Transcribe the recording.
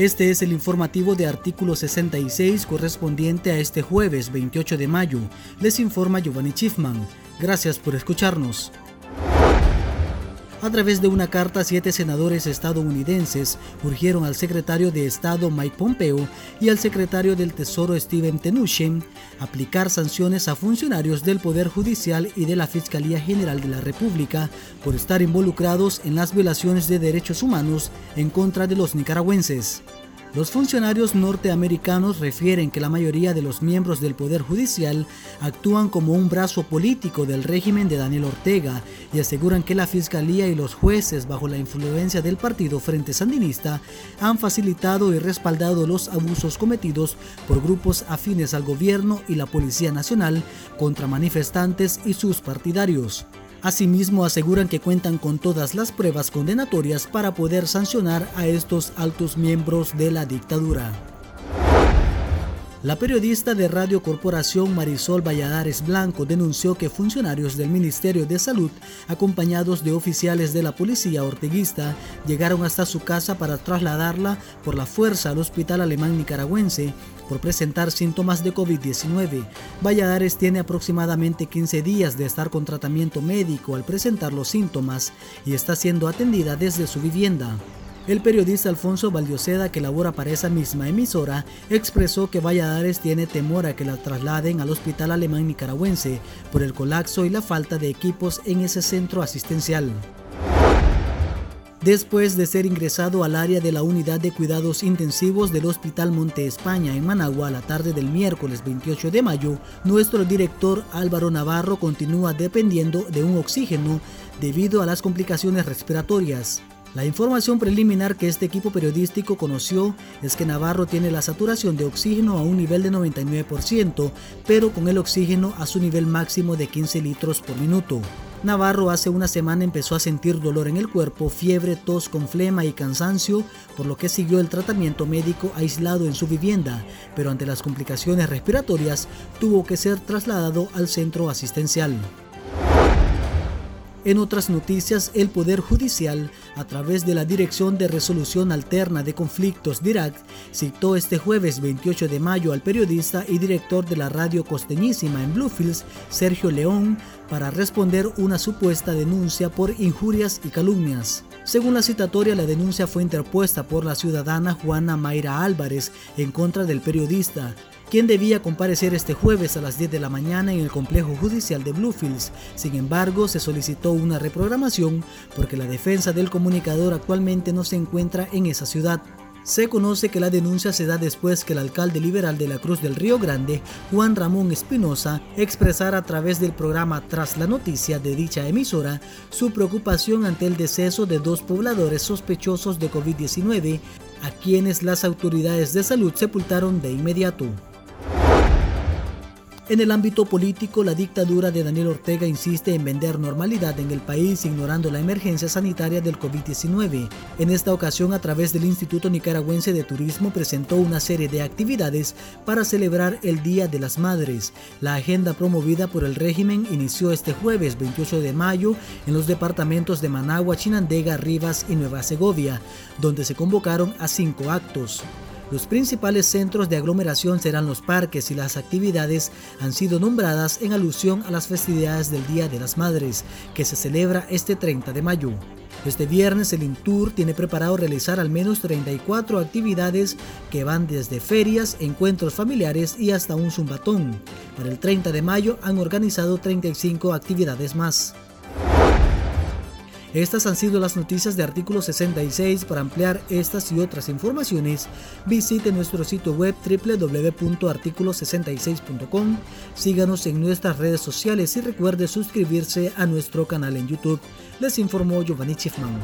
Este es el informativo de artículo 66 correspondiente a este jueves 28 de mayo. Les informa Giovanni Schiffman. Gracias por escucharnos. A través de una carta, siete senadores estadounidenses urgieron al secretario de Estado Mike Pompeo y al secretario del Tesoro Steven Mnuchin aplicar sanciones a funcionarios del Poder Judicial y de la Fiscalía General de la República por estar involucrados en las violaciones de derechos humanos en contra de los nicaragüenses. Los funcionarios norteamericanos refieren que la mayoría de los miembros del Poder Judicial actúan como un brazo político del régimen de Daniel Ortega y aseguran que la Fiscalía y los jueces bajo la influencia del Partido Frente Sandinista han facilitado y respaldado los abusos cometidos por grupos afines al gobierno y la Policía Nacional contra manifestantes y sus partidarios. Asimismo, aseguran que cuentan con todas las pruebas condenatorias para poder sancionar a estos altos miembros de la dictadura. La periodista de Radio Corporación Marisol Valladares Blanco denunció que funcionarios del Ministerio de Salud, acompañados de oficiales de la policía orteguista, llegaron hasta su casa para trasladarla por la fuerza al hospital alemán nicaragüense por presentar síntomas de COVID-19. Valladares tiene aproximadamente 15 días de estar con tratamiento médico al presentar los síntomas y está siendo atendida desde su vivienda. El periodista Alfonso Valdioseda, que labora para esa misma emisora, expresó que Valladares tiene temor a que la trasladen al hospital alemán nicaragüense por el colapso y la falta de equipos en ese centro asistencial. Después de ser ingresado al área de la unidad de cuidados intensivos del Hospital Monte España en Managua la tarde del miércoles 28 de mayo, nuestro director Álvaro Navarro continúa dependiendo de un oxígeno debido a las complicaciones respiratorias. La información preliminar que este equipo periodístico conoció es que Navarro tiene la saturación de oxígeno a un nivel de 99%, pero con el oxígeno a su nivel máximo de 15 litros por minuto. Navarro hace una semana empezó a sentir dolor en el cuerpo, fiebre, tos con flema y cansancio, por lo que siguió el tratamiento médico aislado en su vivienda, pero ante las complicaciones respiratorias tuvo que ser trasladado al centro asistencial. En otras noticias, el Poder Judicial, a través de la Dirección de Resolución Alterna de Conflictos DIRAC, citó este jueves 28 de mayo al periodista y director de la radio costeñísima en Bluefields, Sergio León, para responder una supuesta denuncia por injurias y calumnias. Según la citatoria, la denuncia fue interpuesta por la ciudadana Juana Mayra Álvarez en contra del periodista, quien debía comparecer este jueves a las 10 de la mañana en el complejo judicial de Bluefields. Sin embargo, se solicitó una reprogramación porque la defensa del comunicador actualmente no se encuentra en esa ciudad. Se conoce que la denuncia se da después que el alcalde liberal de la Cruz del Río Grande, Juan Ramón Espinosa, expresara a través del programa Tras la Noticia de dicha emisora su preocupación ante el deceso de dos pobladores sospechosos de COVID-19, a quienes las autoridades de salud sepultaron de inmediato. En el ámbito político, la dictadura de Daniel Ortega insiste en vender normalidad en el país ignorando la emergencia sanitaria del COVID-19. En esta ocasión, a través del Instituto Nicaragüense de Turismo, presentó una serie de actividades para celebrar el Día de las Madres. La agenda promovida por el régimen inició este jueves 28 de mayo en los departamentos de Managua, Chinandega, Rivas y Nueva Segovia, donde se convocaron a cinco actos. Los principales centros de aglomeración serán los parques y las actividades han sido nombradas en alusión a las festividades del Día de las Madres, que se celebra este 30 de mayo. Este viernes el Intur tiene preparado realizar al menos 34 actividades que van desde ferias, encuentros familiares y hasta un zumbatón. Para el 30 de mayo han organizado 35 actividades más. Estas han sido las noticias de artículo 66. Para ampliar estas y otras informaciones, visite nuestro sitio web www.articulo66.com. Síganos en nuestras redes sociales y recuerde suscribirse a nuestro canal en YouTube. Les informó Giovanni Schiffman.